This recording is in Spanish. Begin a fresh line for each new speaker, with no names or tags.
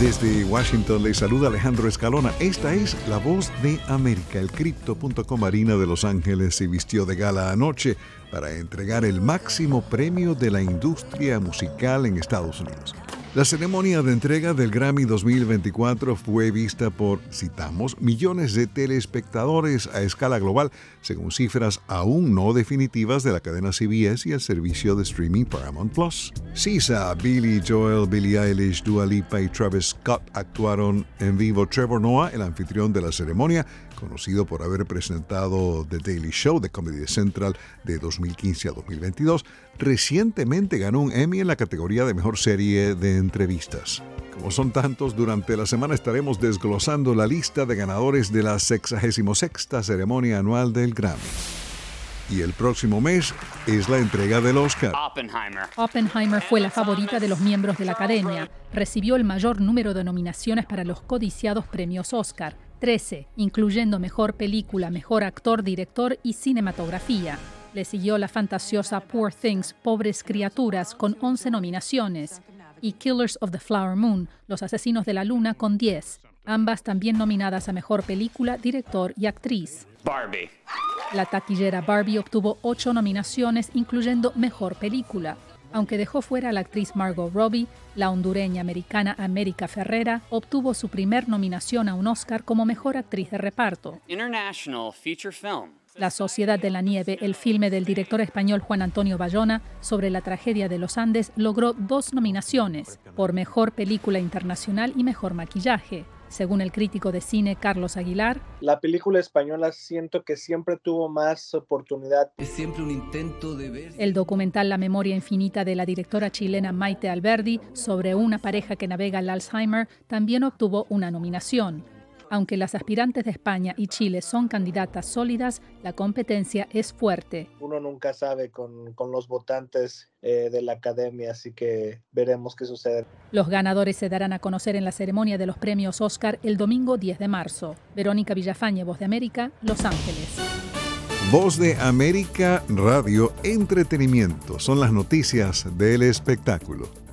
Desde Washington le saluda Alejandro Escalona. Esta es La Voz de América. El Crypto.com Marina de Los Ángeles se vistió de gala anoche para entregar el máximo premio de la industria musical en Estados Unidos. La ceremonia de entrega del Grammy 2024 fue vista por, citamos, millones de telespectadores a escala global, según cifras aún no definitivas de la cadena CBS y el servicio de streaming Paramount Plus. Sisa, Billy Joel, Billie Eilish, Dua Lipa y Travis Scott actuaron en vivo. Trevor Noah, el anfitrión de la ceremonia, conocido por haber presentado The Daily Show de Comedy Central de 2015 a 2022, recientemente ganó un Emmy en la categoría de mejor serie de entrevistas. Como son tantos, durante la semana estaremos desglosando la lista de ganadores de la 66 ceremonia anual del Grammy. Y el próximo mes es la entrega del Oscar.
Oppenheimer. Oppenheimer fue la favorita de los miembros de la Academia. Recibió el mayor número de nominaciones para los codiciados premios Oscar, 13, incluyendo mejor película, mejor actor, director y cinematografía. Le siguió la fantasiosa Poor Things, Pobres Criaturas, con 11 nominaciones, y Killers of the Flower Moon, Los Asesinos de la Luna, con 10, ambas también nominadas a Mejor Película, Director y Actriz. Barbie. La taquillera Barbie obtuvo ocho nominaciones, incluyendo Mejor Película. Aunque dejó fuera a la actriz Margot Robbie, la hondureña americana América Ferrera obtuvo su primer nominación a un Oscar como Mejor Actriz de Reparto. La Sociedad de la Nieve, el filme del director español Juan Antonio Bayona sobre la tragedia de los Andes, logró dos nominaciones por Mejor Película Internacional y Mejor Maquillaje. Según el crítico de cine Carlos Aguilar,
la película española siento que siempre tuvo más oportunidad.
Es siempre un intento de ver.
El documental La memoria infinita de la directora chilena Maite Alberdi sobre una pareja que navega el Alzheimer también obtuvo una nominación. Aunque las aspirantes de España y Chile son candidatas sólidas, la competencia es fuerte.
Uno nunca sabe con, los votantes eh, de la academia, así que veremos qué sucede.
Los ganadores se darán a conocer en la ceremonia de los premios Oscar el domingo 10 de marzo. Verónica Villafañe, Voz de América, Los Ángeles.
Voz de América Radio Entretenimiento son las noticias del espectáculo.